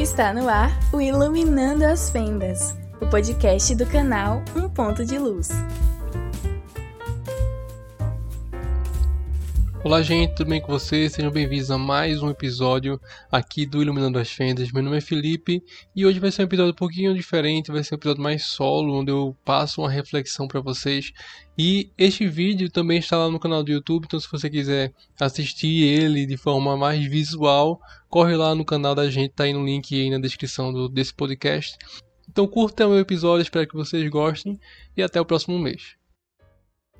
Está no ar o Iluminando as Fendas, o podcast do canal Um Ponto de Luz. Olá, gente, tudo bem com vocês? Sejam bem-vindos a mais um episódio aqui do Iluminando as Fendas. Meu nome é Felipe e hoje vai ser um episódio um pouquinho diferente, vai ser um episódio mais solo, onde eu passo uma reflexão para vocês. E este vídeo também está lá no canal do YouTube, então se você quiser assistir ele de forma mais visual, corre lá no canal da gente, tá aí no link aí na descrição do, desse podcast. Então curta o episódio, espero que vocês gostem e até o próximo mês.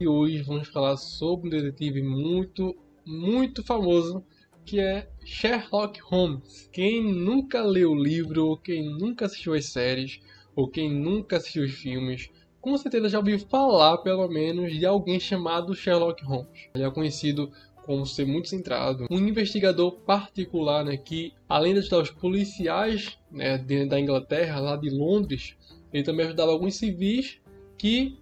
E hoje vamos falar sobre um detetive muito, muito famoso que é Sherlock Holmes. Quem nunca leu o livro, ou quem nunca assistiu as séries, ou quem nunca assistiu os filmes, com certeza já ouviu falar, pelo menos, de alguém chamado Sherlock Holmes. Ele é conhecido como ser muito centrado, um investigador particular né, que, além de ajudar os policiais né, da Inglaterra, lá de Londres, ele também ajudava alguns civis que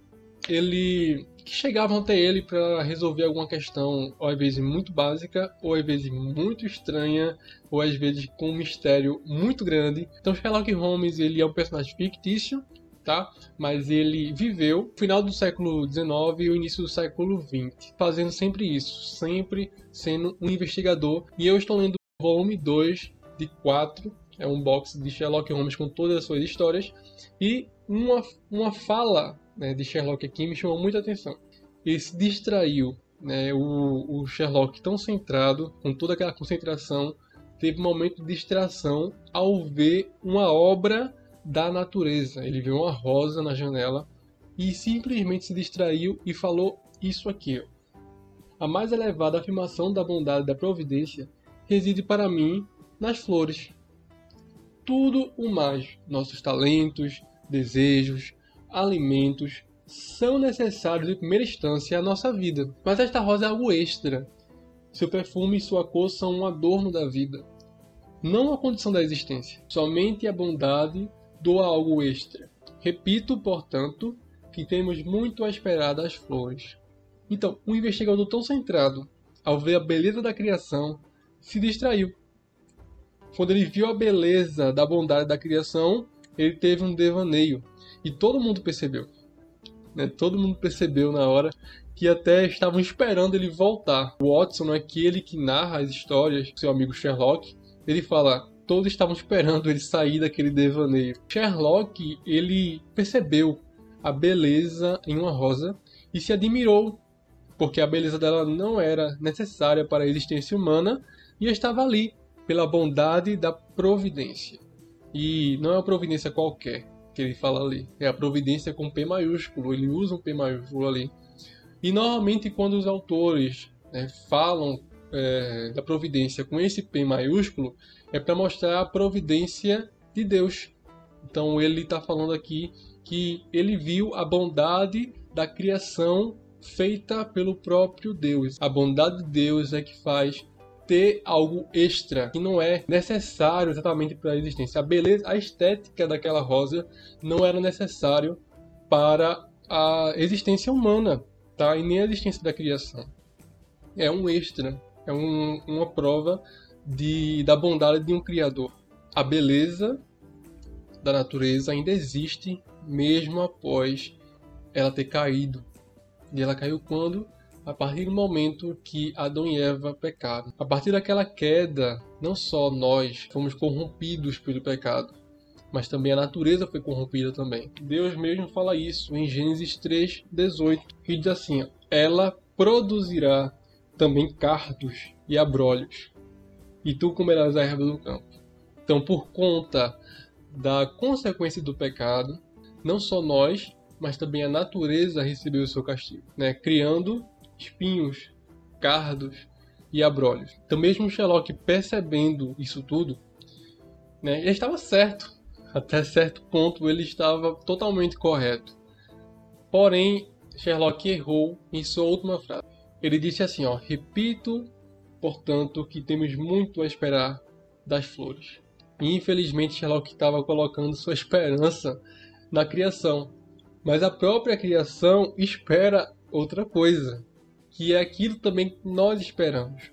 ele que chegavam até ele para resolver alguma questão, ou às vezes muito básica, ou às vezes muito estranha, ou às vezes com um mistério muito grande. Então Sherlock Holmes ele é um personagem fictício, tá? Mas ele viveu final do século XIX e o início do século XX, fazendo sempre isso, sempre sendo um investigador. E eu estou lendo o volume 2 de 4, é um box de Sherlock Holmes com todas as suas histórias, e uma, uma fala né, de Sherlock aqui me chamou muita atenção. Ele se distraiu, né, o, o Sherlock tão centrado, com toda aquela concentração, teve um momento de distração ao ver uma obra da natureza. Ele viu uma rosa na janela e simplesmente se distraiu e falou isso aqui. Ó. A mais elevada afirmação da bondade da providência reside para mim nas flores. Tudo o mais, nossos talentos, desejos, alimentos são necessários em primeira instância à nossa vida. Mas esta rosa é algo extra. Seu perfume e sua cor são um adorno da vida, não a condição da existência. Somente a bondade doa algo extra. Repito, portanto, que temos muito a esperar das flores. Então, um investigador tão centrado, ao ver a beleza da criação, se distraiu. Quando ele viu a beleza da bondade da criação, ele teve um devaneio. E todo mundo percebeu. Né? Todo mundo percebeu na hora que até estavam esperando ele voltar. O Watson é aquele que narra as histórias, seu amigo Sherlock. Ele fala: todos estavam esperando ele sair daquele devaneio. Sherlock ele percebeu a beleza em uma rosa e se admirou, porque a beleza dela não era necessária para a existência humana e estava ali pela bondade da providência. E não é uma providência qualquer, que ele fala ali. É a providência com P maiúsculo, ele usa um P maiúsculo ali. E normalmente quando os autores né, falam é, da providência com esse P maiúsculo, é para mostrar a providência de Deus. Então ele está falando aqui que ele viu a bondade da criação feita pelo próprio Deus. A bondade de Deus é que faz ter algo extra que não é necessário exatamente para a existência. A beleza, a estética daquela rosa não era necessário para a existência humana, tá? E nem a existência da criação. É um extra, é um, uma prova de, da bondade de um criador. A beleza da natureza ainda existe mesmo após ela ter caído. E ela caiu quando? A partir do momento que Adão e Eva pecaram. A partir daquela queda, não só nós fomos corrompidos pelo pecado, mas também a natureza foi corrompida também. Deus mesmo fala isso em Gênesis 3:18, que diz assim: ela produzirá também cardos e abrolhos, e tu comerás a erva do campo. Então, por conta da consequência do pecado, não só nós, mas também a natureza recebeu o seu castigo, né? criando espinhos, cardos e abrolhos. Então, mesmo Sherlock percebendo isso tudo, né, ele estava certo. Até certo ponto, ele estava totalmente correto. Porém, Sherlock errou em sua última frase. Ele disse assim: ó, Repito, portanto, que temos muito a esperar das flores. E, infelizmente, Sherlock estava colocando sua esperança na criação. Mas a própria criação espera outra coisa que é aquilo também que nós esperamos.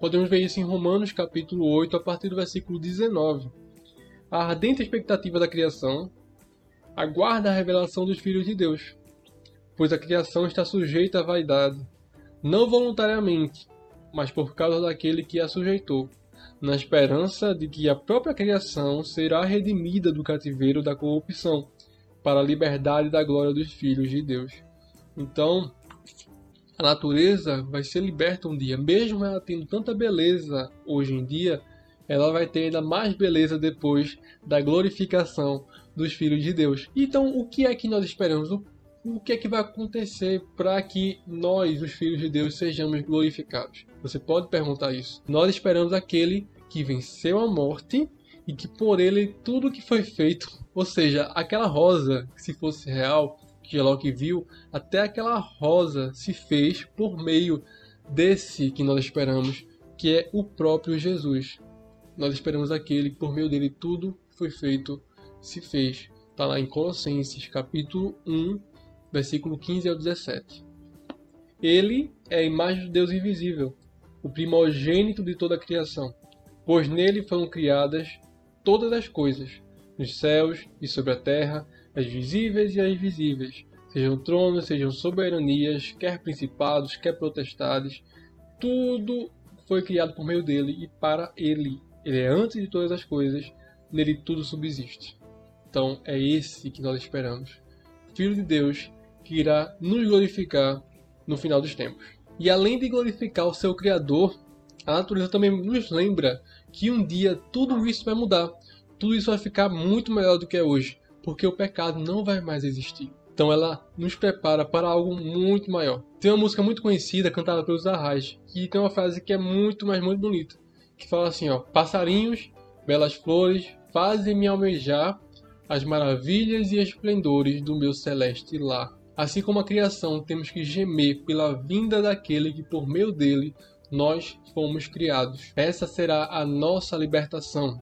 Podemos ver isso em Romanos capítulo 8, a partir do versículo 19. a ardente expectativa da criação, aguarda a revelação dos filhos de Deus, pois a criação está sujeita à vaidade, não voluntariamente, mas por causa daquele que a sujeitou, na esperança de que a própria criação será redimida do cativeiro da corrupção, para a liberdade da glória dos filhos de Deus. Então, a natureza vai ser liberta um dia, mesmo ela tendo tanta beleza hoje em dia, ela vai ter ainda mais beleza depois da glorificação dos filhos de Deus. Então, o que é que nós esperamos? O, que é que vai acontecer para que nós, os filhos de Deus, sejamos glorificados? Você pode perguntar isso. Nós esperamos aquele que venceu a morte e que por ele tudo que foi feito, ou seja, aquela rosa, se fosse real, que Locke viu, até aquela rosa se fez por meio desse que nós esperamos, que é o próprio Jesus. Nós esperamos aquele que por meio dele tudo foi feito, se fez. Está lá em Colossenses, capítulo 1, versículo 15 ao 17. Ele é a imagem do Deus invisível, o primogênito de toda a criação, pois nele foram criadas todas as coisas, nos céus e sobre a terra, as visíveis e as invisíveis, sejam tronos, sejam soberanias, quer principados, quer potestades, tudo foi criado por meio dele e para ele. Ele é antes de todas as coisas, nele tudo subsiste. Então é esse que nós esperamos. Filho de Deus que irá nos glorificar no final dos tempos. E além de glorificar o seu Criador, a natureza também nos lembra que um dia tudo isso vai mudar. Tudo isso vai ficar muito melhor do que é hoje, porque o pecado não vai mais existir. Então ela nos prepara para algo muito maior. Tem uma música muito conhecida cantada pelos Arrais, que tem uma frase que é muito, mas muito bonita, que fala assim, ó: "Passarinhos, belas flores, fazem-me almejar as maravilhas e esplendores do meu celeste lar." Assim como a criação, temos que gemer pela vinda daquele que por meio dele nós fomos criados. Essa será a nossa libertação.